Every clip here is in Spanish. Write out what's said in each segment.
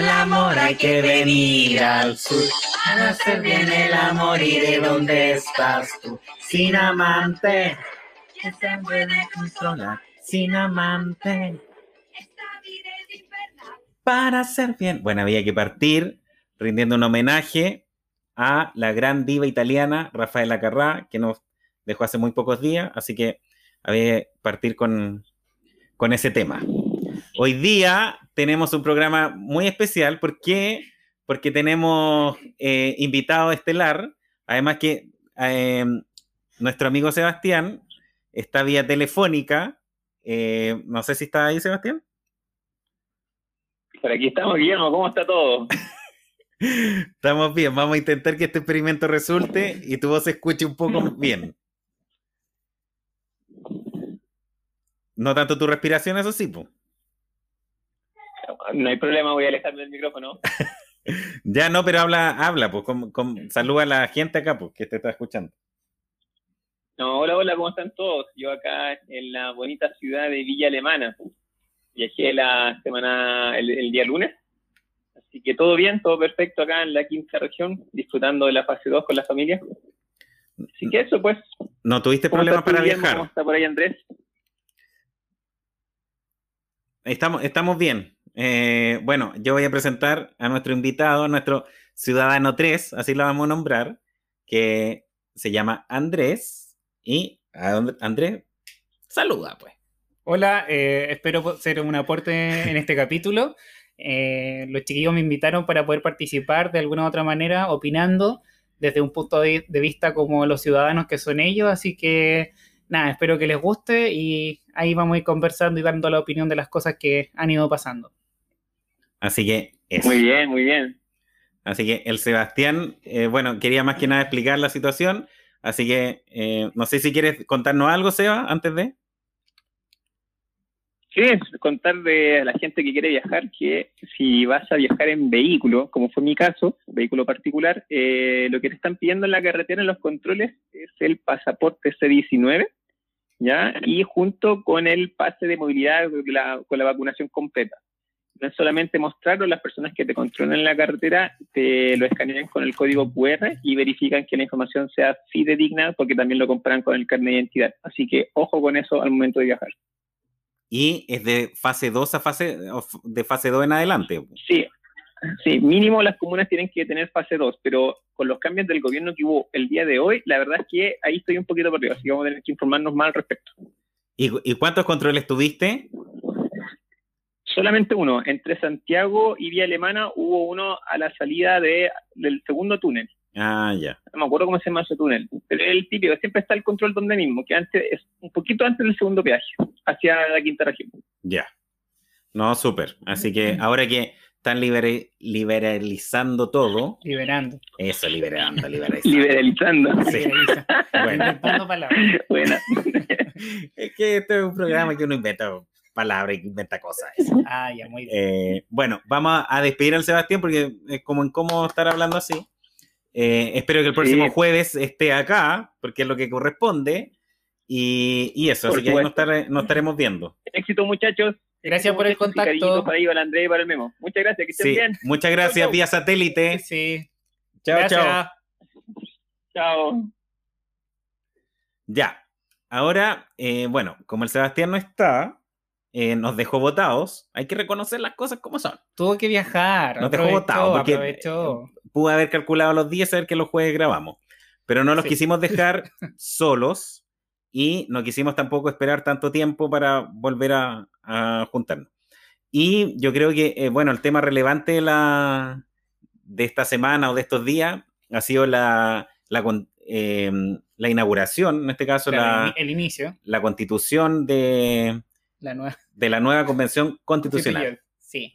el amor hay que venir al sur. Para hacer bien el amor y de dónde estás tú. Sin amante, que se puede controlar. Sin amante. Para hacer bien. Bueno, había que partir rindiendo un homenaje a la gran diva italiana Rafaela Carrá, que nos dejó hace muy pocos días, así que había que partir con, con ese tema. Hoy día tenemos un programa muy especial. ¿Por qué? Porque tenemos eh, invitado estelar. Además que eh, nuestro amigo Sebastián está vía telefónica. Eh, no sé si está ahí, Sebastián. Por aquí estamos, Guillermo. ¿Cómo está todo? estamos bien. Vamos a intentar que este experimento resulte y tu voz se escuche un poco bien. No tanto tu respiración, eso sí, pues no hay problema, voy a alejarme del micrófono. ya no, pero habla, habla, pues, con, saluda a la gente acá, pues, que te está escuchando. No, hola, hola, ¿cómo están todos? Yo acá en la bonita ciudad de Villa Alemana. Viajé la semana, el, día lunes. Así que todo bien, todo perfecto acá en la quinta región, disfrutando de la fase 2 con la familia. Así que eso, pues. ¿No tuviste problemas para viajar? ¿Cómo está por ahí Andrés? Estamos, estamos bien. Eh, bueno, yo voy a presentar a nuestro invitado, a nuestro ciudadano 3, así lo vamos a nombrar, que se llama Andrés. Y Andrés, saluda pues. Hola, eh, espero ser un aporte en este capítulo. Eh, los chiquillos me invitaron para poder participar de alguna u otra manera, opinando desde un punto de, vista como los ciudadanos que son ellos, así que nada, espero que les guste y ahí vamos a ir conversando y dando la opinión de las cosas que han ido pasando. Así que Muy bien, muy bien. Así que el Sebastián, eh, bueno, quería más que nada explicar la situación. Así que eh, no sé si quieres contarnos algo, Seba, antes de. Sí, contar de la gente que quiere viajar que si vas a viajar en vehículo, como fue mi caso, vehículo particular, eh, lo que te están pidiendo en la carretera en los controles es el pasaporte C19, ¿ya? Y junto con el pase de movilidad con la vacunación completa no es solamente mostrarlo, las personas que te controlan en la carretera te lo escanean con el código QR y verifican que la información sea fidedigna porque también lo comparan con el carnet de identidad. Así que ojo con eso al momento de viajar. ¿Y es de fase 2 a fase, de fase 2 en adelante? Sí, sí, mínimo las comunas tienen que tener fase 2, pero con los cambios del gobierno que hubo el día de hoy, la verdad es que ahí estoy un poquito perdido, así que vamos a tener que informarnos más al respecto. ¿Y, y cuántos controles tuviste? Solamente uno. Entre Santiago y Vía Alemana hubo uno a la salida de, del segundo túnel. Ah, ya. No me acuerdo cómo se llama ese túnel. Pero el típico, siempre está el control donde mismo, que antes es un poquito antes del segundo peaje, hacia la quinta región. Ya. No, súper. Así que ahora que están liberalizando todo. Liberando. Eso, liberando, liberalizando. liberalizando. Sí. bueno. Bueno. es que este es un programa que uno inventa palabra y inventa cosas. Ah, ya, muy bien. Eh, bueno, vamos a despedir al Sebastián porque es como incómodo estar hablando así. Eh, espero que el próximo jueves esté acá, porque es lo que corresponde. Y, eso, así que ahí nos, estaremos viendo. Éxito, muchachos. Gracias por el contacto. Para para André y para el Memo. Muchas gracias, que estén bien. Muchas gracias, vía satélite. Sí. Chao, chao. Chao. Ya. Ahora, eh, bueno, como el Sebastián no está, eh, nos dejó votados, hay que reconocer las cosas como son. Tuvo que viajar. Nos dejó votados porque aprovechó. Pude haber calculado los días, saber que los jueves grabamos. Pero no los quisimos dejar solos y no quisimos tampoco esperar tanto tiempo para volver a, juntarnos. Y yo creo que, eh, bueno, el tema relevante de, la, de esta semana o de estos días ha sido la, la, la inauguración, en este caso, la, el inicio. La constitución de, de la nueva convención constitucional. Sí.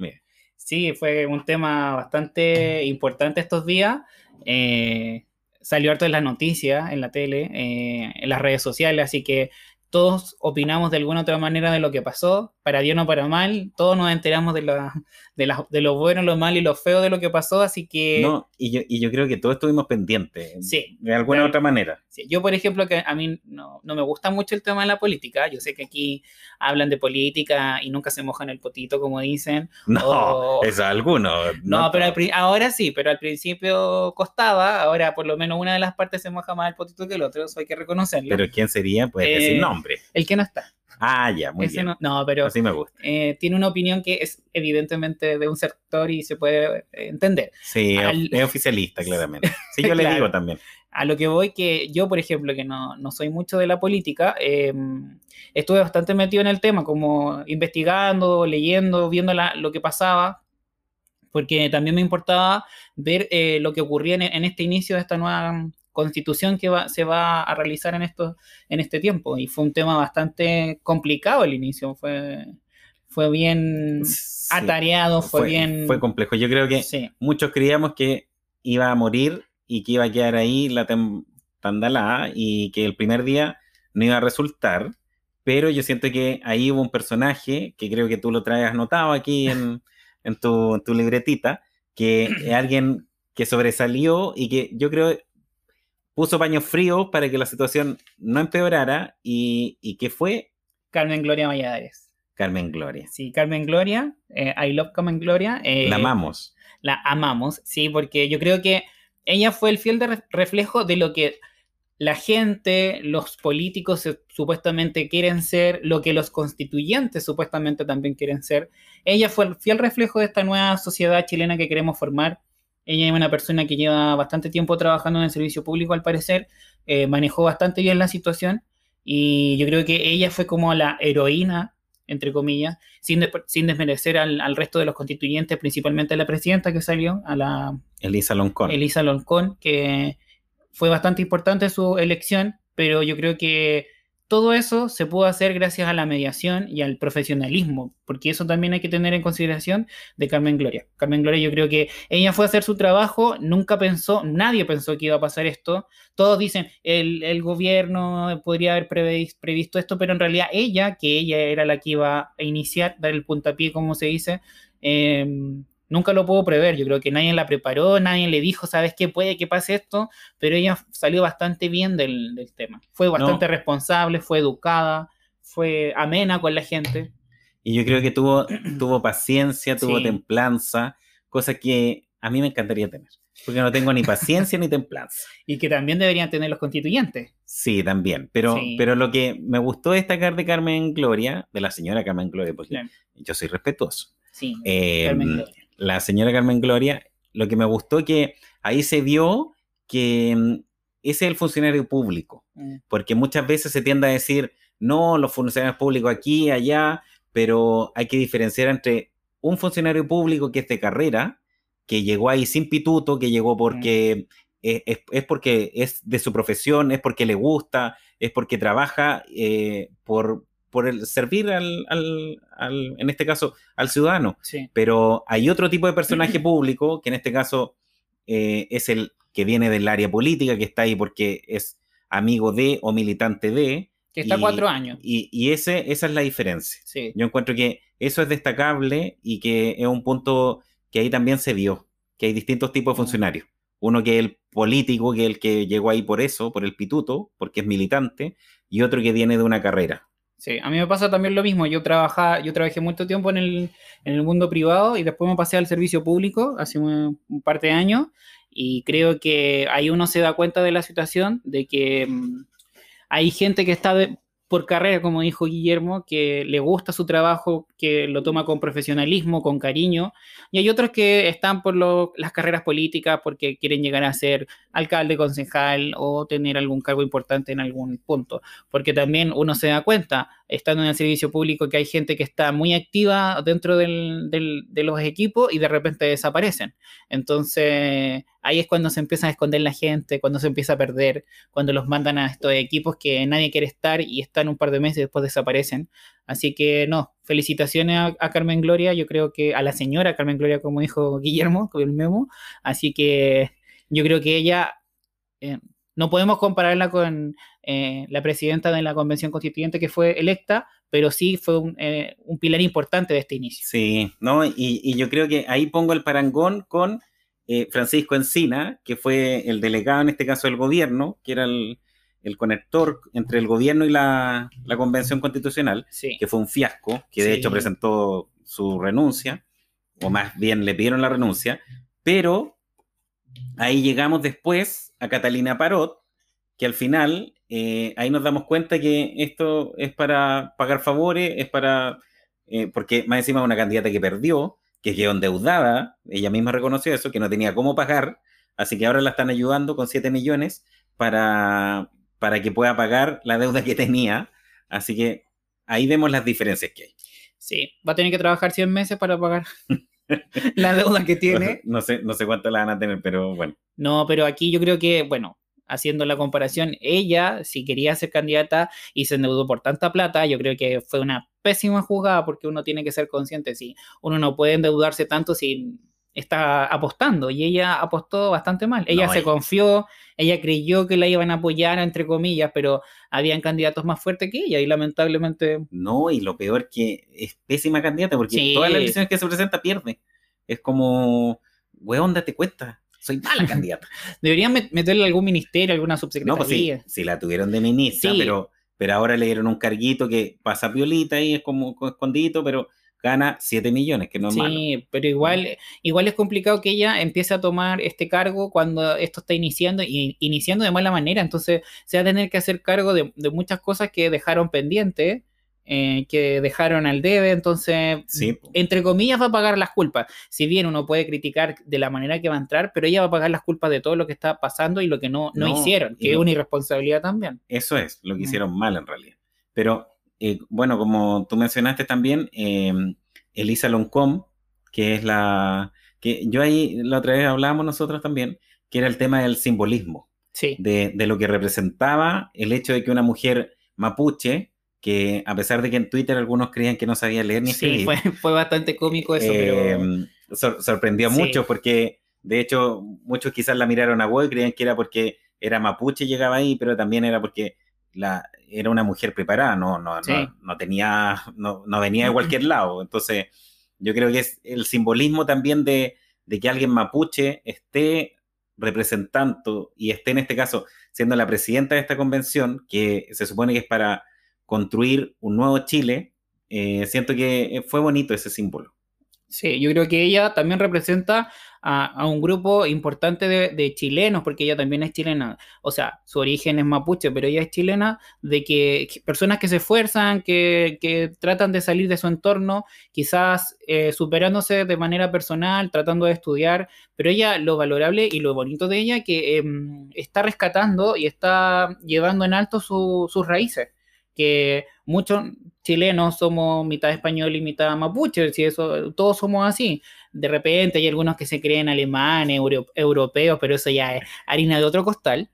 Sí, fue un tema bastante importante estos días. Eh, salió harto en las noticias, en la tele, eh, en las redes sociales, así que todos opinamos de alguna otra manera de lo que pasó. Para bien o para mal, todos nos enteramos de, la, de, la, de lo bueno, lo malo y lo feo de lo que pasó, así que... No, y yo, y yo creo que todos estuvimos pendientes, Sí, de alguna claro. otra manera. Sí, Yo, por ejemplo, que a mí no, no me gusta mucho el tema de la política. Yo sé que aquí hablan de política y nunca se mojan el potito, como dicen. No, es alguno. No, pero al todos. pri- ahora sí, pero al principio costaba. Ahora, por lo menos, una de las partes se moja más el potito que el otro, eso hay que reconocerlo. Pero ¿quién sería? Puedes Eh, decir nombre. el que no está. Ah, ya, muy Ese bien. no, no, pero Así me gusta. eh, tiene una opinión que es evidentemente de un sector y se puede eh, entender. Sí, al- es oficialista, claramente. Sí, yo le digo también. A lo que voy que yo, por ejemplo, que no, no soy mucho de la política, eh, estuve bastante metido en el tema, como investigando, leyendo, viendo la- lo que pasaba, porque también me importaba ver eh, lo que ocurría en, en este inicio de esta nueva constitución que va- se va a realizar en, esto, en este tiempo. Y fue un tema bastante complicado al inicio, fue, fue bien Sí, atareado, fue, fue, bien... fue complejo. Yo creo que sí, muchos creíamos que iba a morir y que iba a quedar ahí la tandalá y que el primer día no iba a resultar. Pero yo siento que ahí hubo un personaje que creo que tú lo traes anotado aquí en, en tu, en tu libretita, que es alguien que sobresalió y que yo creo puso paños fríos para que la situación no empeorara y, y que fue Carmen Gloria Valladares. Carmen Gloria. Sí, Carmen Gloria, eh, I love Carmen Gloria. eh, La amamos. la amamos, sí, porque yo creo que ella fue el fiel de re- reflejo de lo que la gente, los políticos supuestamente quieren ser, lo que los constituyentes supuestamente también quieren ser. Ella fue el fiel reflejo de esta nueva sociedad chilena que queremos formar. Ella es una persona que lleva bastante tiempo trabajando en el servicio público, al parecer, eh, manejó bastante bien la situación y yo creo que ella fue como la heroína, entre comillas, sin, sin desmerecer al, al resto de los constituyentes, principalmente a la presidenta que salió, a la Elisa Loncón. Elisa Loncón, que fue bastante importante su elección, pero yo creo que todo eso se pudo hacer gracias a la mediación y al profesionalismo, porque eso también hay que tener en consideración de Carmen Gloria. Carmen Gloria, yo creo que ella fue a hacer su trabajo, nunca pensó, nadie pensó que iba a pasar esto. Todos dicen, el, el gobierno podría haber previs- previsto esto, pero en realidad ella, que ella era la que iba a iniciar, dar el puntapié, como se dice, eh, nunca lo pudo prever. Yo creo que nadie la preparó, nadie le dijo, ¿sabes qué? Puede que pase esto, pero ella salió bastante bien del, del tema. Fue bastante responsable, fue educada, fue amena con la gente. Y yo creo que tuvo, tuvo paciencia, tuvo Sí. templanza, cosa que a mí me encantaría tener. Porque no tengo ni paciencia ni templanza. Y que también deberían tener los constituyentes. Sí, también. Pero, Sí. pero lo que me gustó destacar de Carmen Gloria, de la señora Carmen Gloria, porque Claro. yo soy respetuoso. Sí, Eh, Carmen Gloria. La señora Carmen Gloria, lo que me gustó que ahí se vio que mm, ese es el funcionario público. Mm, porque muchas veces se tiende a decir, no, los funcionarios públicos aquí, allá, pero hay que diferenciar entre un funcionario público que es de carrera, que llegó ahí sin pituto, que llegó porque es, es- es porque es de su profesión, es porque le gusta, es porque trabaja eh, por, por el servir al, al- al- en este caso, al ciudadano. Sí, Pero hay otro tipo de personaje público, que en este caso eh, es el que viene del área política, que está ahí porque es amigo de o militante de, que está y- cuatro años. y, y ese, esa es la diferencia. Sí, Yo encuentro que eso es destacable y que es un punto que ahí también se vio, que hay distintos tipos de Mm. funcionarios. Uno que es el político, que es el que llegó ahí por eso, por el pituto, porque es militante, y otro que viene de una carrera. Sí. A mí me pasa también lo mismo. Yo, trabaja, yo trabajé mucho tiempo en el, en el mundo privado y después me pasé al servicio público hace un, un par de años y creo que ahí uno se da cuenta de la situación, de que mm, hay gente que está por carrera, como dijo Guillermo, que le gusta su trabajo, que lo toma con profesionalismo, con cariño, y hay otros que están por lo- las carreras políticas porque quieren llegar a ser alcalde, concejal o tener algún cargo importante en algún punto, porque también uno se da cuenta, estando en el servicio público, que hay gente que está muy activa dentro del- de los equipos y de repente desaparecen. Entonces, ahí es cuando se empieza a esconder la gente, cuando se empieza a perder, cuando los mandan a estos equipos que nadie quiere estar y están un par de meses y después desaparecen. Así que no, felicitaciones a, a Carmen Gloria, yo creo que a la señora Carmen Gloria, como dijo Guillermo, con el memo. Así que yo creo que ella, eh, no podemos compararla con eh, la presidenta de la Convención Constituyente que fue electa, pero sí fue un, eh, un pilar importante de este inicio. Sí, ¿no? Y, y, yo creo que ahí pongo el parangón con eh, Francisco Encina, que fue el delegado en este caso del gobierno, que era el, el conector entre el gobierno y la, la Convención Constitucional, Sí. que fue un fiasco, que de Sí. hecho presentó su renuncia, o más bien le pidieron la renuncia, pero ahí llegamos después a Catalina Parot, que al final eh, ahí nos damos cuenta que esto es para pagar favores, es para, eh, porque más encima es una candidata que perdió, que quedó endeudada, ella misma reconoció eso, que no tenía cómo pagar, así que ahora la están ayudando con 7 millones para, para que pueda pagar la deuda que tenía, así que ahí vemos las diferencias que hay. Sí, va a tener que trabajar 100 meses para pagar la deuda que tiene. No sé, no sé cuánto la van a tener, pero bueno. No, pero aquí yo creo que, bueno, haciendo la comparación, ella, si quería ser candidata y se endeudó por tanta plata, yo creo que fue una pésima jugada porque uno tiene que ser consciente, si uno no puede endeudarse tanto si está apostando y ella apostó bastante mal. Ella No, se confió, ella creyó que la iban a apoyar, entre comillas, pero habían candidatos más fuertes que ella y lamentablemente No, y lo peor que es pésima candidata, porque Sí. todas las elecciones que se presenta pierde. Es como, weón, date cuenta, soy mala candidata. deberían met- meterle algún ministerio, alguna No, subsecretaría. pues sí, sí la tuvieron de ministra, Sí. pero, pero ahora le dieron un carguito que pasa violita y es como escondido, pero gana 7 millones, que no es malo. Sí, pero igual, igual es complicado que ella empiece a tomar este cargo cuando esto está iniciando y iniciando de mala manera. Entonces se va a tener que hacer cargo de, de muchas cosas que dejaron pendientes, eh, que dejaron al debe. Entonces, Sí. entre comillas, va a pagar las culpas. Si bien uno puede criticar de la manera que va a entrar, pero ella va a pagar las culpas de todo lo que está pasando y lo que no, no, No, hicieron, que es una irresponsabilidad también. Eso es lo que Mm. hicieron mal en realidad. Pero eh, bueno, como tú mencionaste también, eh, Elisa Loncom, que es la que yo ahí la otra vez hablábamos nosotros también, que era el tema del simbolismo, Sí, de, de lo que representaba el hecho de que una mujer mapuche, que a pesar de que en Twitter algunos creían que no sabía leer ni sí, escribir, fue, fue bastante cómico eso, eh, pero... sor- sorprendió a Sí. muchos porque de hecho muchos quizás la miraron a huevo y creían que era porque era mapuche y llegaba ahí, pero también era porque la, era una mujer preparada, no, no, Sí. no, no tenía, no, no venía de cualquier lado. Entonces, yo creo que es el simbolismo también de, de que alguien mapuche esté representando y esté en este caso siendo la presidenta de esta convención, que se supone que es para construir un nuevo Chile, eh, siento que fue bonito ese símbolo. Sí, yo creo que ella también representa a, un grupo importante de, chilenos, porque ella también es chilena. O sea, su origen es mapuche, pero ella es chilena, de que, que personas que se esfuerzan, que, que tratan de salir de su entorno, quizás eh, superándose de manera personal, tratando de estudiar, pero ella, lo valorable y lo bonito de ella, que em, está rescatando y está llevando en alto su- sus raíces que muchos chilenos somos mitad español y mitad mapuche, si eso, todos somos así. De repente hay algunos que se creen alemanes, euro- europeos, pero eso ya es harina de otro costal.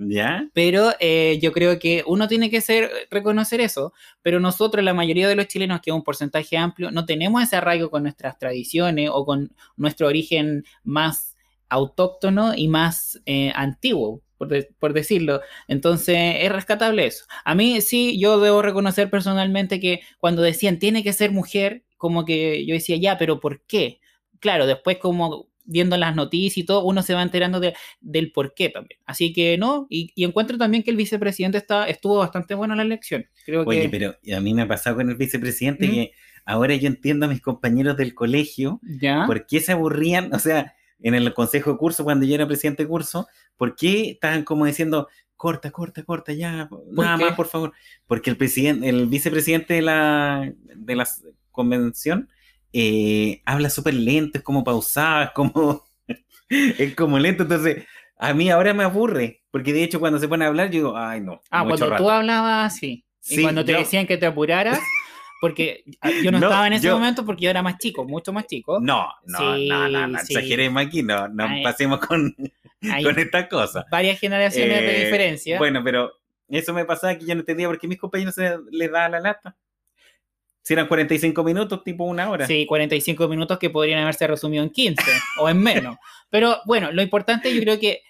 ¿Ya? Pero eh, yo creo que uno tiene que ser, reconocer eso, pero nosotros, la mayoría de los chilenos, que es un porcentaje amplio, no tenemos ese arraigo con nuestras tradiciones o con nuestro origen más autóctono y más eh, antiguo, por, de- por decirlo. Entonces, es rescatable eso. A mí sí, yo debo reconocer personalmente que cuando decían tiene que ser mujer, como que yo decía, ya, pero ¿por qué? Claro, después como viendo las noticias y todo, uno se va enterando de, del por qué también. Así que no, y, y encuentro también que el vicepresidente está, estuvo bastante bueno en la elección. Creo Oye, que... pero a mí me ha pasado con el vicepresidente ¿Mm? que ahora yo entiendo a mis compañeros del colegio ¿Ya? por qué se aburrían, o sea, en el consejo de curso, cuando yo era presidente de curso, ¿por qué estaban como diciendo, corta, corta, corta, ya, nada qué? más, por favor? Porque el presidente, el vicepresidente de la, de la convención eh, habla súper lento, es como pausado, es como, es como lento, entonces a mí ahora me aburre, porque de hecho cuando se pone a hablar, yo digo, ay no, Ah, mucho cuando rato". tú hablabas así. Y Sí, cuando te yo- decían que te apuraras, porque ah, yo no, No, estaba en ese yo- momento porque yo era más chico, mucho más chico. No, no, Sí, no, no, no, sí. exageremos aquí, no, no Ay. pasemos con, con estas cosas. varias generaciones de Eh, diferencia. Bueno, pero eso me pasaba que yo no entendía por qué mis compañeros se les daba la lata. Si eran 45 minutos, tipo una hora. Sí, 45 minutos que podrían haberse resumido en 15 o en menos. Pero bueno, lo importante yo creo que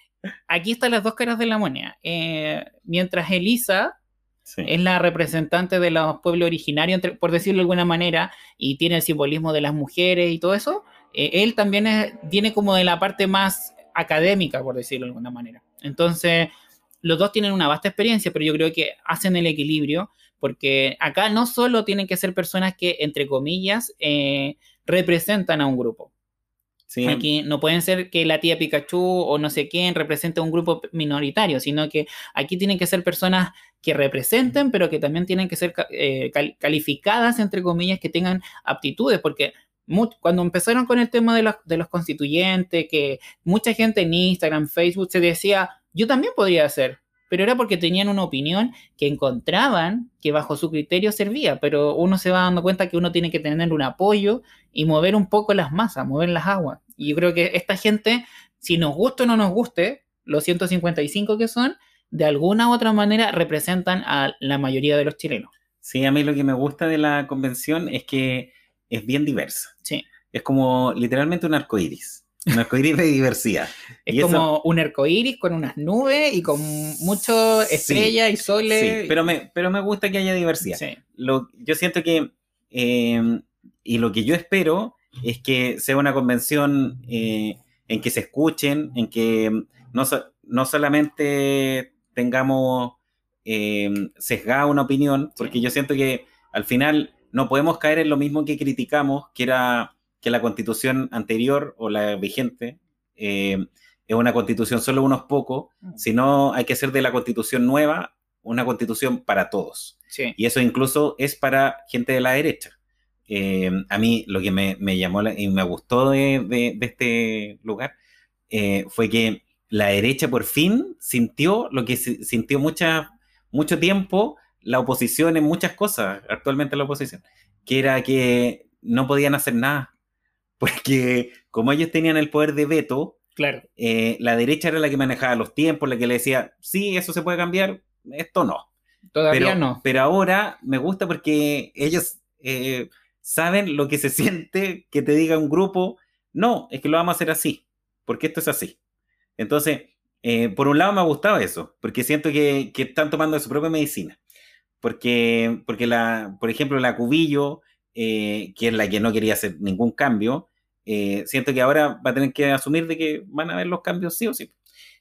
aquí están las dos caras de la moneda. Eh, mientras Elisa Es la representante de los pueblos originarios, por decirlo de alguna manera, y tiene el simbolismo de las mujeres y todo eso, eh, él también es- viene como de la parte más académica, por decirlo de alguna manera. Entonces, los dos tienen una vasta experiencia, pero yo creo que hacen el equilibrio, porque acá no solo tienen que ser personas que, entre comillas, eh, representan a un grupo. Aquí no pueden ser que la tía Pikachu o no sé quién represente a un grupo minoritario, sino que aquí tienen que ser personas que representen, pero que también tienen que ser eh, cal- calificadas, entre comillas, que tengan aptitudes, porque cuando empezaron con el tema de los, de los constituyentes, que mucha gente en Instagram, Facebook se decía, yo también podría hacer, pero era porque tenían una opinión que encontraban que bajo su criterio servía, pero uno se va dando cuenta que uno tiene que tener un apoyo y mover un poco las masas, mover las aguas. Y yo creo que esta gente, si nos gusta o no nos guste, los 155 que son, de alguna u otra manera representan a la mayoría de los chilenos. sí, a mí lo que me gusta de la convención es que es bien diversa. Sí. Es como literalmente un arco iris. Un arco iris de diversidad. Es Y eso- como un arco iris con unas nubes y con muchas Sí, estrellas y soles. Sí, pero me, pero me gusta que haya diversidad. Sí. Lo, yo siento que, eh, y lo que yo espero es que sea una convención eh, en que se escuchen, en que no, so- no solamente tengamos eh, sesgada una opinión, porque yo siento que al final no podemos caer en lo mismo que criticamos, que era que la constitución anterior o la vigente eh, es una constitución solo unos pocos, sino hay que hacer de la constitución nueva una constitución para todos. Sí. Y eso incluso es para gente de la derecha. Eh, a mí lo que me, me llamó la- y me gustó de, de- de este lugar eh, fue que la derecha por fin sintió lo que si- sintió mucha, mucho tiempo la oposición en muchas cosas, actualmente la oposición, que era que no podían hacer nada, porque como ellos tenían el poder de veto, Claro. eh, la derecha era la que manejaba los tiempos, la que le decía, sí, eso se puede cambiar, esto no. Todavía Pero, no. pero ahora me gusta porque ellos eh, saben lo que se siente que te diga un grupo, no, es que lo vamos a hacer así, porque esto es así. Entonces, eh, por un lado me ha gustado eso, porque siento que, que están tomando de su propia medicina. Porque, porque la, por ejemplo, la Cubillo, eh, que es la que no quería hacer ningún cambio, eh, siento que ahora va a tener que asumir de que van a haber los cambios sí o sí.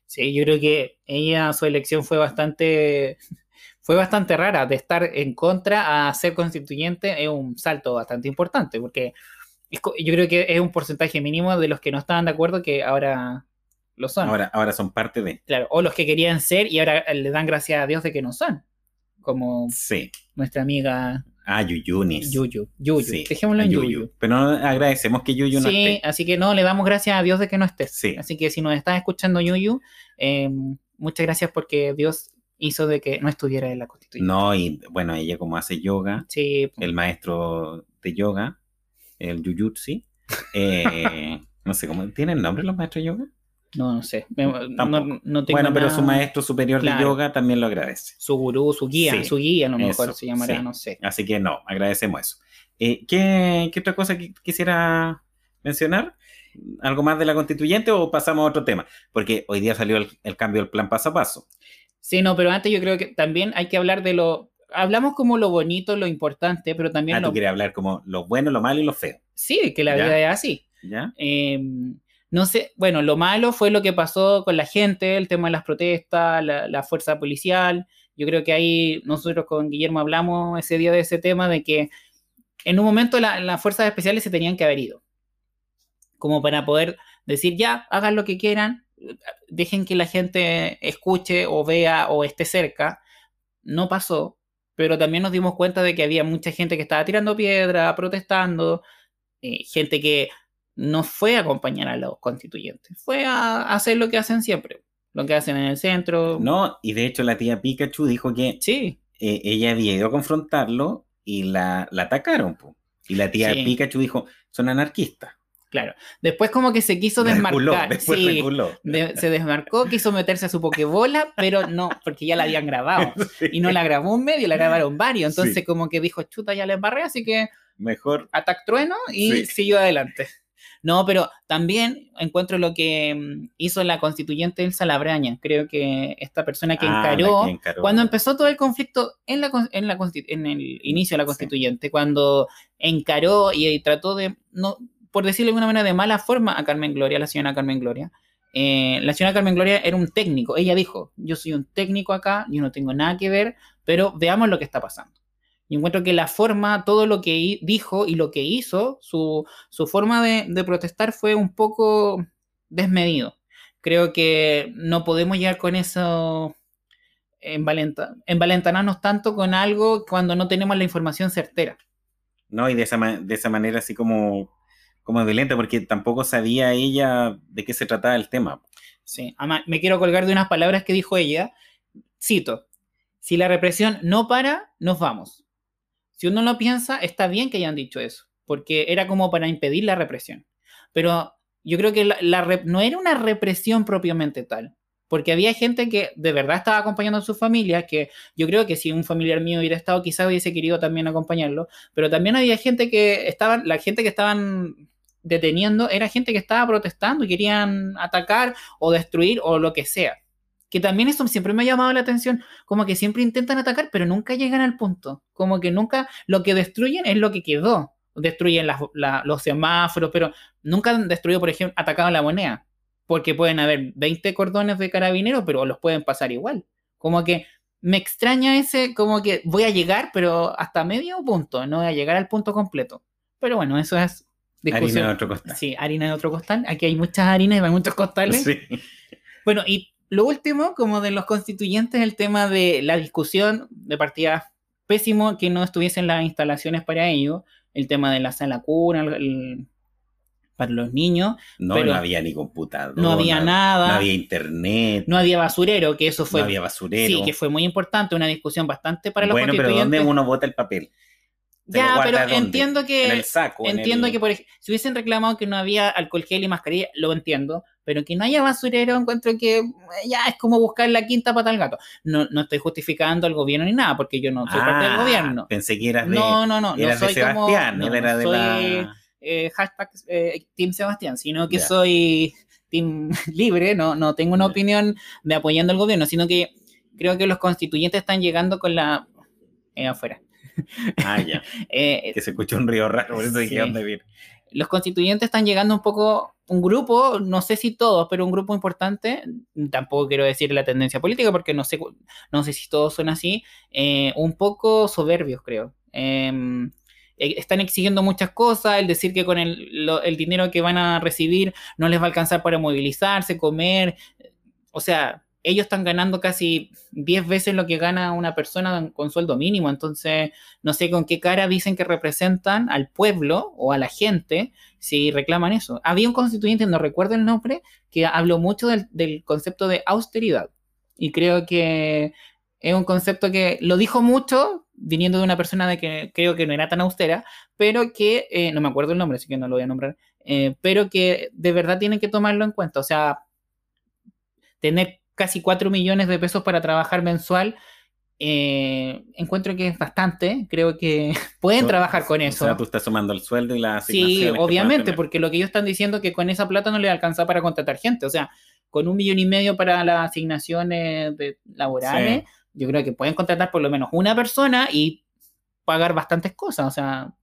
Sí, yo creo que ella, su elección fue bastante, fue bastante rara. De estar en contra a ser constituyente es un salto bastante importante, porque yo creo que es un porcentaje mínimo de los que no estaban de acuerdo que ahora lo son. Ahora, ahora son parte de... Claro, o los que querían ser y ahora le dan gracias a Dios de que no son. Como Sí. nuestra amiga Ah, Yuyunis. Yuyu. Yuyu. Sí, Dejémoslo en Yuyu. Yuyu. Pero no agradecemos que Yuyu no Sí, esté. así que no, le damos gracias a Dios de que no estés. Sí. Así que si nos estás escuchando, Yuyu, eh, muchas gracias porque Dios hizo de que no estuviera en la constitución. No, y bueno, ella como hace yoga, Sí, el maestro de yoga, el Yuyutsi, eh, no sé cómo, ¿tienen nombre los maestros de yoga? No, no sé. Me- no, Tampoco. no tengo Bueno, pero nada- su maestro superior de yoga también lo agradece. Su gurú, su guía, Sí, su guía a lo mejor eso, se llamará, sí. no sé. Así que no, agradecemos eso. Eh, ¿qué, qué otra cosa qui- quisiera mencionar? ¿Algo más de la constituyente o pasamos a otro tema? Porque hoy día salió el, el cambio del plan paso a paso. Sí, no, pero antes yo creo que también hay que hablar de lo... Hablamos como lo bonito, lo importante, pero también Ah, lo... tú quieres hablar como lo bueno, lo malo y lo feo. Sí, que la Ya. vida es así. ¿Ya? Eh, no sé, bueno, lo malo fue lo que pasó con la gente, el tema de las protestas, la, fuerza policial. Yo creo que ahí nosotros con Guillermo hablamos ese día de ese tema, de que en un momento la- las fuerzas especiales se tenían que haber ido, como para poder decir, ya, hagan lo que quieran, dejen que la gente escuche o vea o esté cerca. No pasó, pero también nos dimos cuenta de que había mucha gente que estaba tirando piedra, protestando, eh, gente que no fue a acompañar a los constituyentes, fue a hacer lo que hacen siempre, lo que hacen en el centro. No, y de hecho la tía Pikachu dijo que Sí, eh, ella había ido a confrontarlo y la, la atacaron. po. Y la tía Sí. Pikachu dijo, son anarquistas. claro. Después como que se quiso Reculó, desmarcar. después sí, de- se desmarcó, quiso meterse a su pokebola, pero no, porque ya la habían grabado. Y no la grabó un medio, la grabaron varios. Entonces Sí. como que dijo, chuta, ya la embarré, así que Mejor, atac trueno y siguió adelante. No, pero también encuentro lo que mm, hizo la constituyente Elsa Labraña. Creo que esta persona que Ah, encaró, que encaró. cuando empezó todo el conflicto en, la, en, la, en el inicio de la Sí. constituyente, cuando encaró y, y trató de, no, por decirlo de alguna manera, de mala forma a Carmen Gloria, la señora Carmen Gloria. eh, la señora Carmen Gloria era un técnico. Ella dijo, yo soy un técnico acá, yo no tengo nada que ver, pero veamos lo que está pasando. Y encuentro que la forma, todo lo que dijo y lo que hizo, su, su forma de, de protestar fue un poco desmedido. Creo que no podemos llegar con eso, envalenta, envalentonarnos tanto con algo cuando no tenemos la información certera. No, y de esa, de esa manera así como, como violenta, porque tampoco sabía ella de qué se trataba el tema. Sí. Además, me quiero colgar de unas palabras que dijo ella. Cito, si la represión no para, nos vamos. Si uno lo piensa, está bien que hayan dicho eso, porque era como para impedir la represión. Pero yo creo que no era una represión propiamente tal, porque había gente que de verdad estaba acompañando a su familia, que yo creo que si un familiar mío hubiera estado, quizás hubiese querido también acompañarlo, pero también había gente que estaban, la gente que estaban deteniendo era gente que estaba protestando querían atacar o destruir o lo que sea. Que también eso siempre me ha llamado la atención, como que siempre intentan atacar, pero nunca llegan al punto. Como que nunca lo que destruyen es lo que quedó. Destruyen las- la- los semáforos, pero nunca han destruido, por ejemplo, atacado la moneda. Porque pueden haber 20 cordones de carabineros, pero los pueden pasar igual. Como que me extraña ese, como que voy a llegar, pero hasta medio punto, no voy a llegar al punto completo. Pero bueno, eso es discusión. Harina de otro costal. Sí, harina de otro costal. Aquí hay muchas harinas y hay muchos costales. Sí. Bueno, y lo último, como de los constituyentes, el tema de la discusión de partida pésimo que no estuviesen las instalaciones para ello, el tema de la sala cuna, el- el- para los niños, No, Pero no había ni computador. no había nada, No había internet. no había basurero, que eso fue, no había basurero. sí, que fue muy importante, una discusión bastante para los bueno, pero. ¿dónde uno bota el papel? ¿Se lo ya, pero dónde? entiendo que En el saco. en Entiendo el- que por ej- si hubiesen reclamado que no había alcohol gel y mascarilla, lo entiendo, pero que no haya basurero, encuentro que eh, ya es como buscar la quinta pata al gato. No, no estoy justificando al gobierno ni nada, porque yo no soy parte del Ah, gobierno. Pensé que eras de, No, no, no, no soy de como no, él era no de soy la... eh, hashtag eh, Team Sebastián, sino que soy Team Libre, no, no tengo una opinión de apoyando al gobierno, sino que creo que los constituyentes están llegando con la eh, afuera. Ah, ya. Eh, Que se escuchó un río raro, por eso dije. ¿dónde viene? los constituyentes están llegando un poco, un grupo, no sé si todos, pero un grupo importante, tampoco quiero decir la tendencia política porque no sé, no sé si todos son así, eh, un poco soberbios creo. Em, eh, están exigiendo muchas cosas, el decir que con el, lo- el dinero que van a recibir no les va a alcanzar para movilizarse, comer, o sea, ellos están ganando casi 10 veces lo que gana una persona con sueldo mínimo, entonces no sé con qué cara dicen que representan al pueblo o a la gente si reclaman eso. Había un constituyente, no recuerdo el nombre, que habló mucho del, concepto de austeridad. Y creo que es un concepto que lo dijo mucho viniendo de una persona de que creo que no era tan austera, pero que, eh, no me acuerdo el nombre, así que no lo voy a nombrar, eh, pero que de verdad tienen que tomarlo en cuenta, o sea, tener casi 4 millones de pesos para trabajar mensual, eh, encuentro que es bastante. Creo que pueden O- trabajar con O eso. sea, tú estás sumando el sueldo y las Sí, obviamente, porque lo que ellos están diciendo es que con esa plata no les alcanza para contratar gente. O sea, con un millón y medio para las asignaciones de- laborales, yo creo que pueden contratar por lo menos una persona y pagar bastantes cosas. O sea,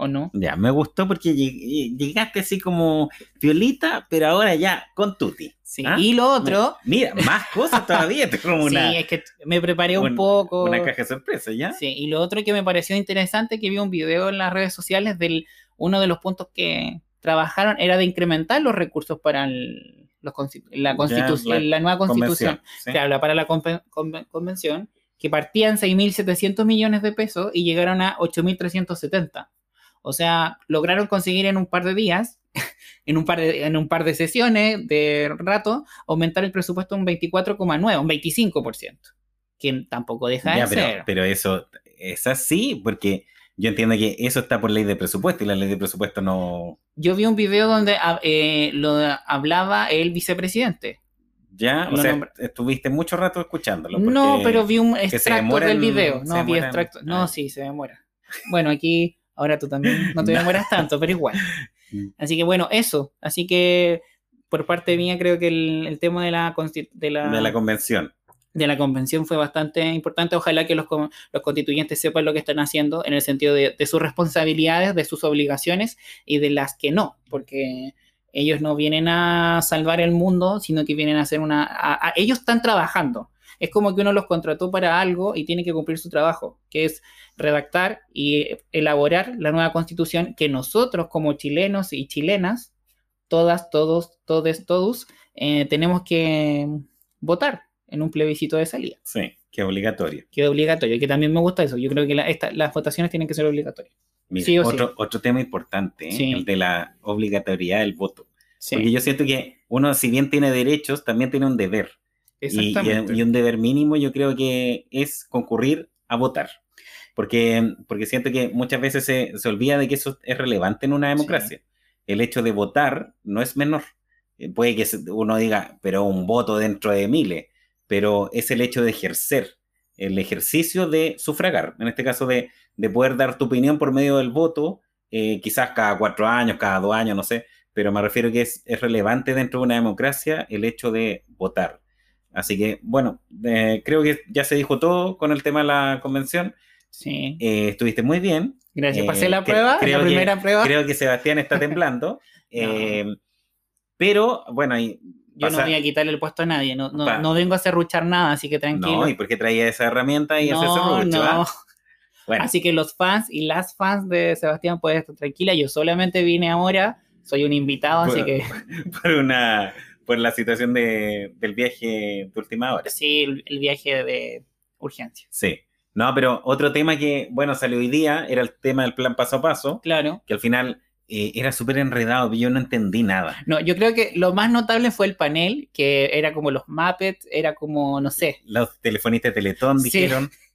¿o no? Ya, me gustó porque lleg- llegaste así como violita, pero ahora ya con tutti. Sí. ¿Ah? Y lo otro, Mira, más cosas todavía. Como una, sí, es que me preparé un un- poco. una caja de sorpresa, ¿ya? Sí, y lo otro que me pareció interesante, que vi un video en las redes sociales del uno de los puntos que trabajaron era de incrementar los recursos para el- los la, constitución, la, nueva constitución. ¿sí? Claro, para la conven- conven- convención, que partían 6.700 millones de pesos y llegaron a 8.370. O sea, lograron conseguir en un par de días, en un par de, en un par de sesiones de rato, aumentar el presupuesto un 24,9, un 25%, que tampoco deja Ya, de pero, ser. pero eso es así, porque yo entiendo que eso está por ley de presupuesto y la ley de presupuesto no. Yo vi un video donde ah, eh, lo hablaba el vicepresidente. Ya, o sea, nombra- estuviste mucho rato escuchándolo. No, pero vi un extracto del el- video. No, vi extracto. No, ah. sí, se demora. Bueno, aquí, ahora tú también no te demoras tanto, pero igual. Mm. Así que bueno, eso. Así que por parte mía creo que el, el tema de la, de la, De la convención. de la convención fue bastante importante. Ojalá que los, los constituyentes sepan lo que están haciendo en el sentido de, de sus responsabilidades, de sus obligaciones y de las que no, porque ellos no vienen a salvar el mundo, sino que vienen a hacer una... a- a- ellos están trabajando. Es como que uno los contrató para algo y tiene que cumplir su trabajo, que es redactar y elaborar la nueva constitución que nosotros como chilenos y chilenas, todas, todos, todes, todos, eh, tenemos que votar en un plebiscito de salida Sí, que es obligatorio. que es obligatorio, que también me gusta eso. Yo creo que la- esta- las votaciones tienen que ser obligatorias. Mira, Sí o sí. otro, otro tema importante, ¿eh? Sí. el de la obligatoriedad del voto. Porque yo siento que uno, si bien tiene derechos, también tiene un deber. Y, exactamente. y- y un deber mínimo yo creo que es concurrir a votar. Porque, porque siento que muchas veces se, se olvida de que eso es relevante en una democracia. El hecho de votar no es menor. Eh, Puede que uno diga, pero un voto dentro de miles, pero es el hecho de ejercer, el ejercicio de sufragar, en este caso de, de poder dar tu opinión por medio del voto, eh, quizás cada cuatro años, cada dos años, no sé, pero me refiero que es, es relevante dentro de una democracia el hecho de votar. Así que, bueno, eh, creo que ya se dijo todo con el tema de la convención. Sí. Eh, estuviste muy bien. Gracias. eh, Pasé la cre- prueba, creo la que- primera prueba. Creo que Sebastián está temblando. eh, pero, bueno, y Yo pasa- no voy a quitarle el puesto a nadie. No, no, no vengo a serruchar nada, así que tranquilo. No, ¿y por qué traía esa herramienta y ese no, serrucho? no. ah? Bueno, Así que los fans y las fans de Sebastián pueden estar tranquilas. Yo solamente vine ahora, soy un invitado, así que por, una, por la situación de, del viaje de última hora. sí, el, el viaje de urgencia. Sí. No, pero otro tema que, bueno, salió hoy día era el tema del plan paso a paso, Claro. que al final eh, era súper enredado, yo no entendí nada. No, yo creo que lo más notable fue el panel, que era como los Muppets, era como, no sé, Los telefonistas de Teletón Sí.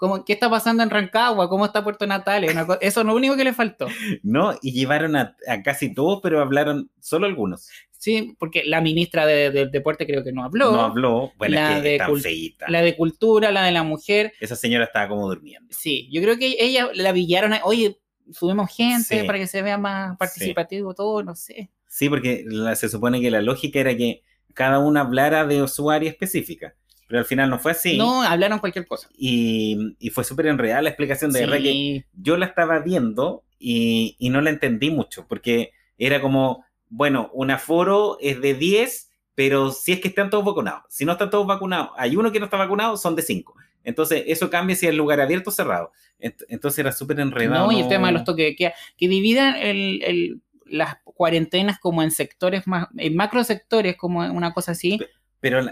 como, ¿qué está pasando en Rancagua? ¿Cómo está Puerto Natales? Una Eso es lo único que le faltó. no, y llevaron a, a casi todos, pero hablaron solo algunos. Sí, porque la ministra de, de deporte creo que no habló. No habló, bueno, La es que de es tan cul- feíta. La de cultura, la de la mujer. Esa señora estaba como durmiendo. Sí, yo creo que ella la pillaron. a- Oye, subimos gente Sí. para que se vea más participativo todo, no sé. Sí, porque la- se supone que la lógica era que cada uno hablara de su área específica, pero al final no fue así. No, hablaron cualquier cosa. Y, y fue súper enredada la explicación de verdad que Sí, yo la estaba viendo y, y no la entendí mucho, porque era como, bueno, un aforo es de 10, pero si es que están todos vacunados. Si no están todos vacunados, hay uno que no está vacunado, son de 5. Entonces, eso cambia si el lugar abierto o cerrado. Ent- Entonces era súper enredado. no, y el tema de los toques de queda, que dividan el, el- las cuarentenas como en sectores más, en macro sectores, como una cosa así. Pero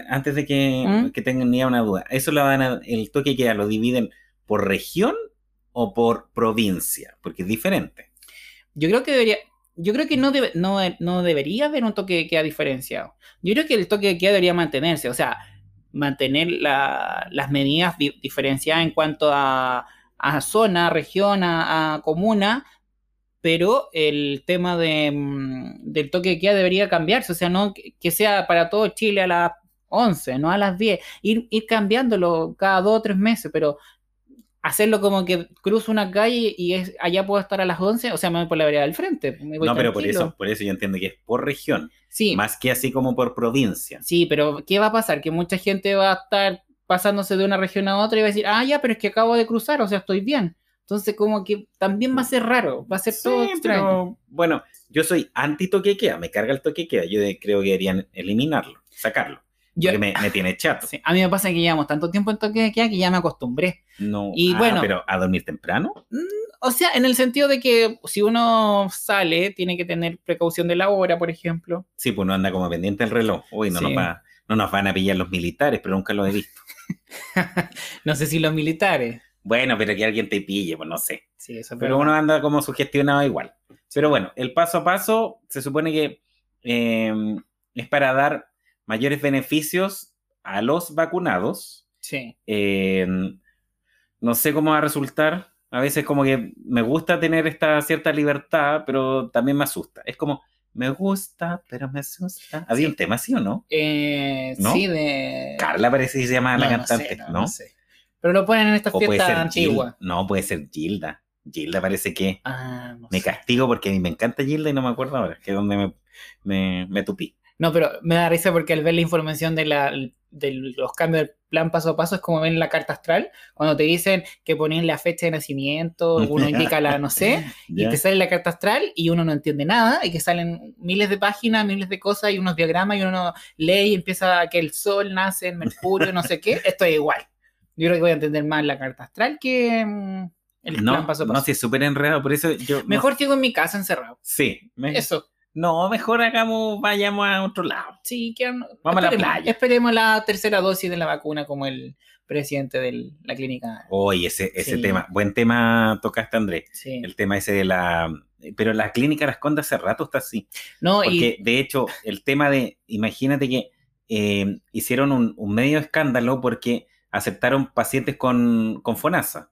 antes de que, ¿Mm? que tengan ni una duda, ¿eso lo van a, el toque de queda lo dividen por región o por provincia? Porque es diferente. Yo creo que debería, yo creo que no, debe- no, no debería haber un toque de queda diferenciado. Yo creo que el toque de queda debería mantenerse, o sea, mantener la- las medidas di- diferenciadas en cuanto a, a zona, región, a, a comuna, pero el tema de, mm, del toque de queda debería cambiarse, o sea, no que que sea para todo Chile a las 11, no a las 10, ir, ir cambiándolo cada dos o tres meses, pero hacerlo como que cruzo una calle y es, allá puedo estar a las 11, o sea, me voy por la vereda del frente. me voy No, pero por eso, por eso yo entiendo que es por región, Sí, más que así como por provincia. sí, pero ¿qué va a pasar? Que mucha gente va a estar pasándose de una región a otra y va a decir, ah, ya, pero es que acabo de cruzar, o sea, estoy bien. Entonces, como que también va a ser raro, va a ser todo extraño. pero, bueno, yo soy anti toque queda, me carga el toque de queda. Yo creo que deberían eliminarlo, sacarlo. Yo- me, me tiene chato. sí, a mí me pasa que llevamos tanto tiempo en toque de queda que ya me acostumbré. No, Y ah, bueno. pero a dormir temprano. O sea, en el sentido de que si uno sale, tiene que tener precaución de la hora, por ejemplo. Sí, pues uno anda como pendiente del reloj. Uy, no, Sí. nos va- no nos van a pillar los militares, pero nunca los he visto. No sé si los militares. Bueno, pero que alguien te pille, pues no sé. Sí, eso Pero verdad. uno anda como sugestionado igual. Pero bueno, el paso a paso se supone que eh, es para dar mayores beneficios a los vacunados. Sí. Eh, no sé cómo va a resultar. A veces como que me gusta tener esta cierta libertad, pero también me asusta. Es como, me gusta, pero me asusta. Había Sí. un tema así o no? Eh, ¿No? Sí, de. Carla parece que se llama la No, cantante, sé, ¿no? sé. Pero lo ponen en O ser Gil- antiguas. No, puede ser Gilda. Gilda parece que Ah, me sé. castigo porque a mí me encanta Gilda y no me acuerdo ahora, que es donde me, me, me tupí. No, pero me da risa porque al ver la información de, la, de los cambios del plan paso a paso es como ven la carta astral, cuando te dicen que ponen la fecha de nacimiento, uno indica la no sé, y te sale la carta astral y uno no entiende nada, y que salen miles de páginas, miles de cosas y unos diagramas y uno lee y empieza que el sol nace en Mercurio, no sé qué, esto es igual. Yo creo que voy a entender más la carta astral que mm, el plan No, paso a no, paso. si es súper enredado, por eso yo... no- Mejor sigo en mi casa encerrado. sí. me- Eso. No, mejor hagamos, vayamos a otro lado. Sí, que Vamos a la esperemos, playa. Esperemos la tercera dosis de la vacuna como el presidente de la clínica. Oye, ese, ese Sí. tema, buen tema tocaste, Andrés. Sí. El tema ese de la... Pero la clínica Las Condes hace rato está así. No, Porque, y de hecho, el tema de... Imagínate que eh, hicieron un, un medio escándalo porque aceptaron pacientes con, con FONASA.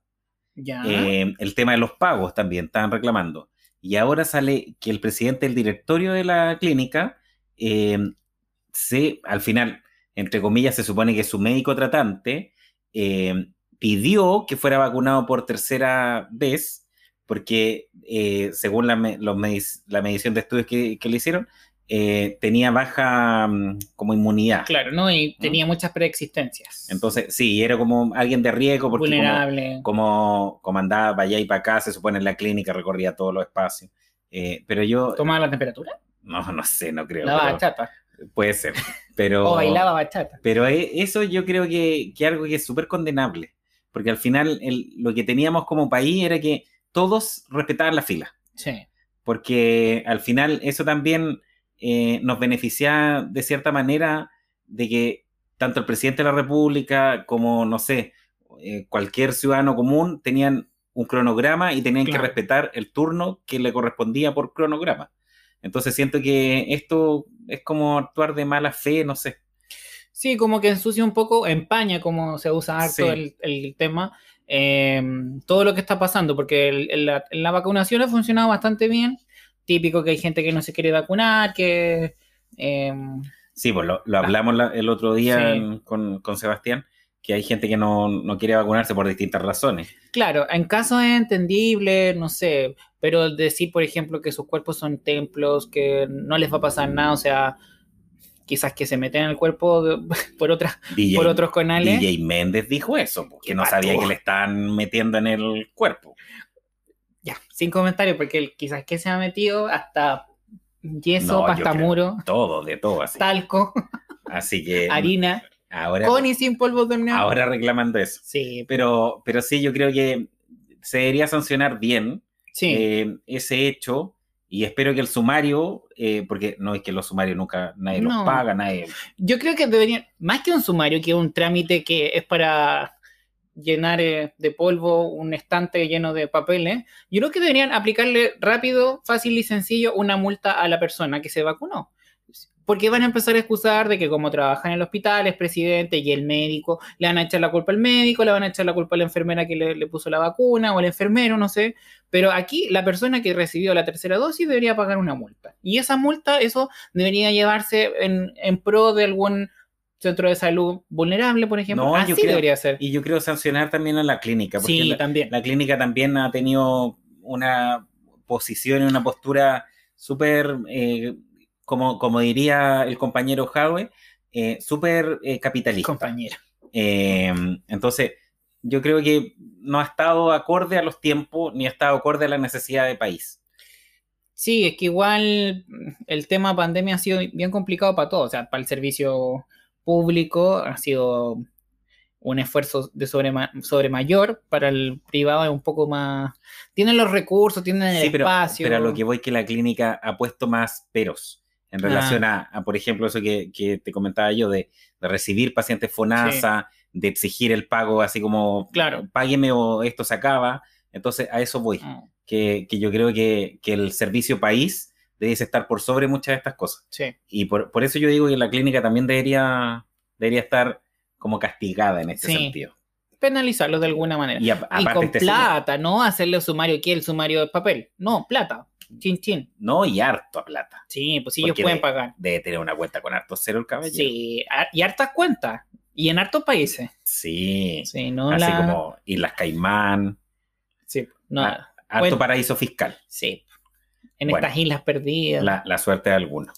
ya. Eh, el tema de los pagos también estaban reclamando. Y ahora sale que el presidente del directorio de la clínica eh, se, al final, entre comillas, se supone que su médico tratante eh, pidió que fuera vacunado por tercera vez, porque eh, según la, la medición de estudios que le hicieron, eh, tenía baja mm, como inmunidad. claro, ¿no? Y tenía muchas preexistencias. Entonces, sí, era como alguien de riesgo, porque vulnerable. como, como andaba para allá y para acá, se supone en la clínica, recorría todos los espacios. Eh, pero yo, ¿Tomaba la temperatura? no, no sé, no creo. la bachata. puede ser. Pero, O bailaba bachata. pero e- eso yo creo que que algo que es súper condenable. Porque al final el- lo que teníamos como país era que todos respetaban la fila. Sí. Porque al final eso también eh, nos beneficia de cierta manera de que tanto el presidente de la República como, no sé, eh, cualquier ciudadano común tenían un cronograma y tenían Claro. que respetar el turno que le correspondía por cronograma. Entonces siento que esto es como actuar de mala fe, no sé. Sí, como que ensucia un poco, empaña como se usa harto Sí. el, el tema, eh, todo lo que está pasando, porque el- el- la, la vacunación ha funcionado bastante bien. Típico que hay gente que no se quiere vacunar, que... eh, Sí, pues lo, lo hablamos la- el otro día Sí. con, con Sebastián, que hay gente que no, no quiere vacunarse por distintas razones. Claro, en casos es entendible, no sé, pero decir, por ejemplo, que sus cuerpos son templos, que no les va a pasar nada, o sea, quizás que se meten en el cuerpo de- por, otras, por otros canales. DJ Méndez dijo eso, porque ¿Qué no sabía que le estaban metiendo en el cuerpo. Sin comentarios, porque quizás que se ha metido hasta yeso, No, pasta muro, Todo, de todo así. talco, Así que harina, ahora, con y sin polvos de ahora reclamando eso. Sí, Pero, pero sí, yo creo que se debería sancionar bien sí, eh, ese hecho y espero que el sumario, eh, porque no es que los sumarios nunca nadie No. los paga, nadie... Yo creo que deberían, más que un sumario, que un trámite que es para llenar eh, de polvo un estante lleno de papeles, yo creo que deberían aplicarle rápido, fácil y sencillo una multa a la persona que se vacunó. Porque van a empezar a excusar de que como trabaja en el hospital, es presidente y el médico, le van a echar la culpa al médico, le van a echar la culpa a la enfermera que le, puso la vacuna o al enfermero, no sé. Pero aquí la persona que recibió la tercera dosis debería pagar una multa. Y esa multa, eso debería llevarse en pro de algún centro de salud vulnerable, por ejemplo. No, Así creo- debería ser. Y yo creo sancionar también a la clínica, porque Sí, la, también. la clínica también ha tenido una posición y una postura súper, eh, como, como diría el compañero Howe, eh, súper eh, capitalista. Compañera. Eh, entonces, yo creo que no ha estado acorde a los tiempos ni ha estado acorde a la necesidad de país. Sí, es que igual el tema pandemia ha sido bien complicado para todos. O sea, para el servicio público ha sido un esfuerzo de sobre, sobre mayor, para el privado es un poco más... Tienen los recursos, tienen el Sí, pero, espacio. pero a lo que voy que la clínica ha puesto más peros en Ah. relación a, a, por ejemplo, eso que, que te comentaba yo, de, de recibir pacientes FONASA, de exigir el pago así como, Claro. págueme o esto se acaba. Entonces, a eso voy, Ah, que, que yo creo que, que el servicio país debe estar por sobre muchas de estas cosas. sí. Y por, por eso yo digo que la clínica también debería, debería estar como castigada en este Sí. sentido. Penalizarlos de alguna manera. Y, a- Y con este señor- plata, no hacerle sumario aquí el sumario de papel. No, plata. Chin, chin. no, y harto a plata. Sí, pues sí, ellos pueden de- pagar. Debe tener una cuenta con harto cero el caballero. Sí, y hartas cuentas. Y en hartos países. Sí. Sí, no Así la... como Islas Caimán. Sí, no. Harto Bueno. paraíso fiscal. Sí. En Bueno. estas islas perdidas. La, la suerte de algunos.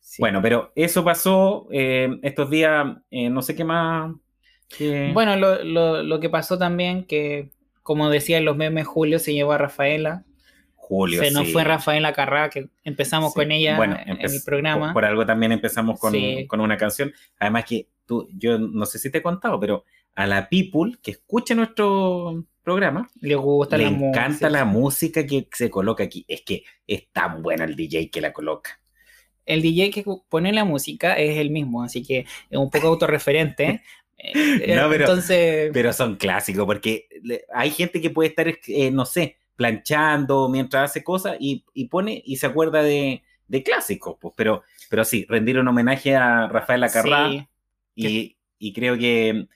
Sí. Bueno, pero eso pasó eh, estos días, eh, no sé qué más. que- Bueno, lo, lo- lo que pasó también, que como decían los memes, Julio se llevó a Rafaela. Julio. se nos fue Rafaela Carrá, que empezamos Sí. con ella Bueno, en el programa. Por, por algo también empezamos con, con una canción. Además que tú, yo no sé si te he contado, pero a la people que escucha nuestro programa, Le gusta le la encanta música. la música que se coloca aquí. Es que es tan bueno el DJ que la coloca. El DJ que pone la música es el mismo, así que es un poco autorreferente. Eh, No, pero- Entonces, Pero son clásicos, porque hay gente que puede estar, eh, no sé, planchando mientras hace cosas y, y pone y se acuerda de, de clásicos. Pues, pero, pero sí, rendir un homenaje a Rafael Acarrá sí, y, y creo que,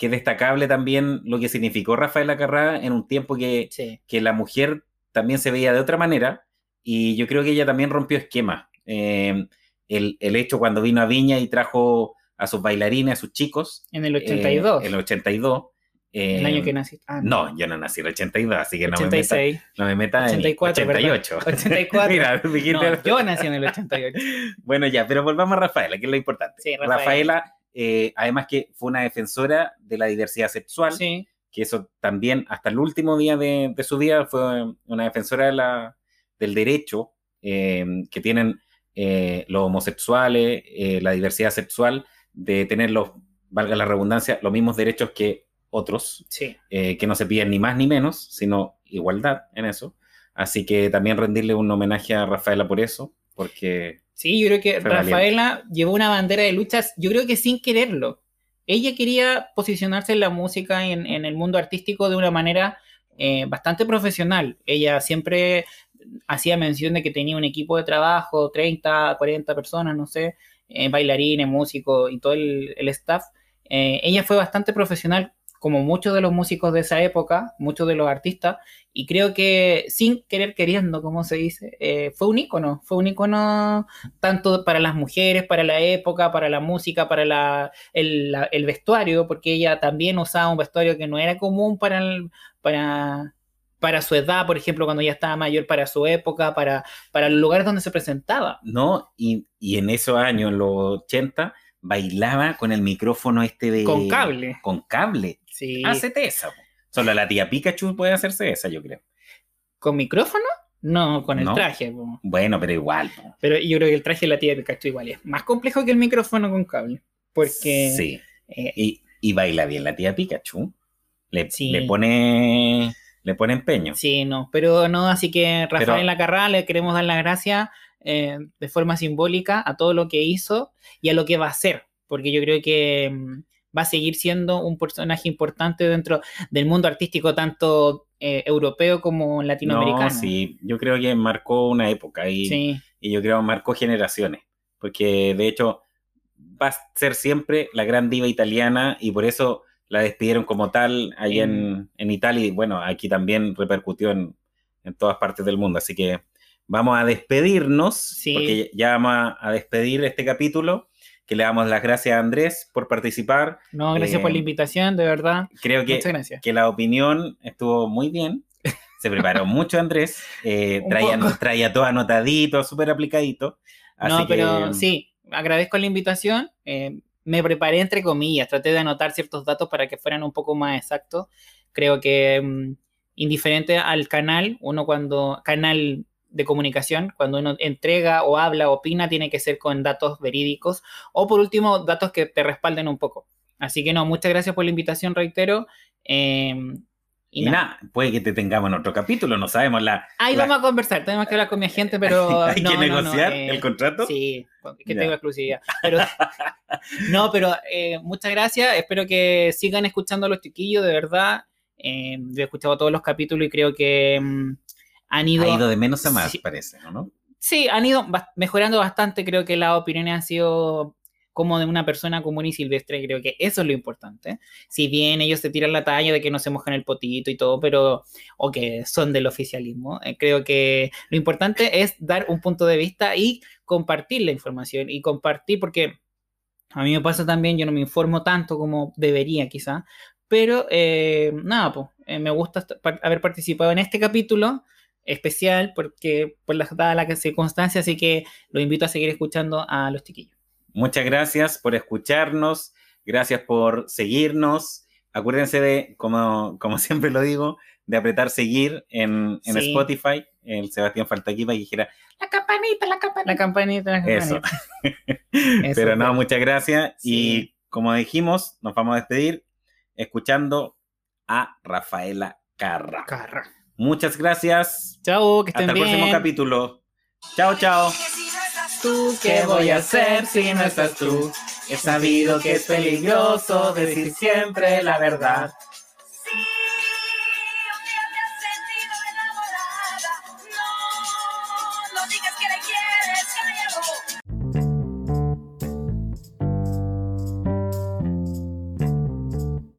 que es destacable también lo que significó Rafael Acarrá en un tiempo que, sí. que la mujer también se veía de otra manera y yo creo que ella también rompió esquemas. Eh, el, el hecho cuando vino a Viña y trajo a sus bailarines, a sus chicos. En el 82, eh, el 82. el eh, año que nací. Ah, No, yo no nací en el 82, así que no me meta, 86. no me meta en 84, 88. 84. Mira, No, yo nací en el 88. Bueno, ya, pero volvamos a Rafaela, que es lo importante. Sí, Rafaela. Rafaela, eh, además que fue una defensora de la diversidad sexual, Sí, que eso también hasta el último día de, de su vida fue una defensora de la, del derecho eh, que tienen eh, los homosexuales, la diversidad sexual, de tener los, valga la redundancia, los mismos derechos que otros, sí. que no se piden ni más ni menos, sino igualdad en eso. Así que también rendirle un homenaje a Rafaela por eso, porque Sí, yo creo que Rafaela llevó una bandera de luchas, yo creo que sin quererlo. Ella quería posicionarse en la música, en, en el mundo artístico de una manera eh, bastante profesional. Ella siempre hacía mención de que tenía un equipo de trabajo, 30, 40 personas, no sé, eh, bailarines, músicos y todo el, el staff. Eh, ella fue bastante profesional, como muchos de los músicos de esa época, muchos de los artistas, y creo que sin querer queriendo, como se dice, eh, fue un ícono, fue un ícono tanto para las mujeres, para la época, para la música, para la, el, la- el vestuario, porque ella también usaba un vestuario que no era común para, el- para, para su edad, por ejemplo, cuando ya estaba mayor, para su época, para, para los lugares donde se presentaba. no, y, y en esos años, en los 80, bailaba con el micrófono este de... Con cable. Con cable. Sí. Hacete esa. Solo la tía Pikachu puede hacerse esa, yo creo. ¿Con micrófono? No, con el No. traje. po. Bueno, pero igual. po. Pero yo creo que el traje de la tía Pikachu igual es más complejo que el micrófono con cable. Porque Sí. eh, Y, y baila bien la tía Pikachu. Le, Sí. le pone le pone empeño. Sí, no, pero no, así que Rafael Lacarra le queremos dar las gracias eh, de forma simbólica a todo lo que hizo y a lo que va a hacer, porque yo creo que mm, va a seguir siendo un personaje importante dentro del mundo artístico, tanto eh, europeo como latinoamericano. No, sí, yo creo que marcó una época y, Sí, y yo creo que marcó generaciones, porque de hecho va a ser siempre la gran diva italiana y por eso la despidieron como tal allá en, en Italia y bueno, aquí también repercutió en, en todas partes del mundo, así que vamos a despedirnos, Sí. porque ya vamos a, a despedir este capítulo, que le damos las gracias a Andrés por participar, no, gracias por Eh, la invitación, de verdad. creo que Muchas gracias. que la opinión estuvo muy bien. Se preparó mucho Andrés. eh, traía, traía todo anotadito, súper aplicadito. Así no, pero que, sí, agradezco la invitación. eh, me preparé entre comillas, traté de anotar ciertos datos para que fueran un poco más exactos. Creo que mm, indiferente al canal, uno cuando, canal de comunicación, cuando uno entrega o habla, opina, tiene que ser con datos verídicos o por último, datos que te respalden un poco. Así que no, muchas gracias por la invitación, reitero. eh, y Y nada. nada, puede que te tengamos en otro capítulo, no sabemos la. Ahí la- vamos a conversar, tenemos que hablar con mi agente, pero... Hay no, que no, no, negociar eh, el contrato. Sí, que Ya. tengo exclusividad. Pero, no, pero eh, muchas gracias. Espero que sigan escuchando a los chiquillos, de verdad. Eh, yo he escuchado todos los capítulos y creo que mm, han ido, Ha ido de menos a más, Sí. parece, ¿no? sí, han ido mejorando bastante. Creo que las opiniones han sido como de una persona común y silvestre. Creo que eso es lo importante. Si bien ellos se tiran la talla de que no se mojan el potito y todo, pero o que son del oficialismo, eh, creo que lo importante es dar un punto de vista y compartir la información y compartir porque a mí me pasa también, yo no me informo tanto como debería quizá, Pero eh, nada, pues, me gusta haber participado en este capítulo especial porque por las dadas las circunstancias, así que los invito a seguir escuchando a los chiquillos. Muchas gracias por escucharnos, gracias por seguirnos. Acuérdense de, como, como siempre lo digo, de apretar seguir en, en Spotify. El Sebastián falta aquí para que dijera la campanita, la campanita. La campanita, la campanita. Eso. Pero no, muchas gracias. Y como dijimos, nos vamos a despedir escuchando a Rafaela Carra. Carra. Muchas gracias. Chao, que estén Hasta el próximo capítulo. Chao, chao. ¿Tú qué voy a hacer si no estás tú? He sabido que es peligroso decir siempre la verdad.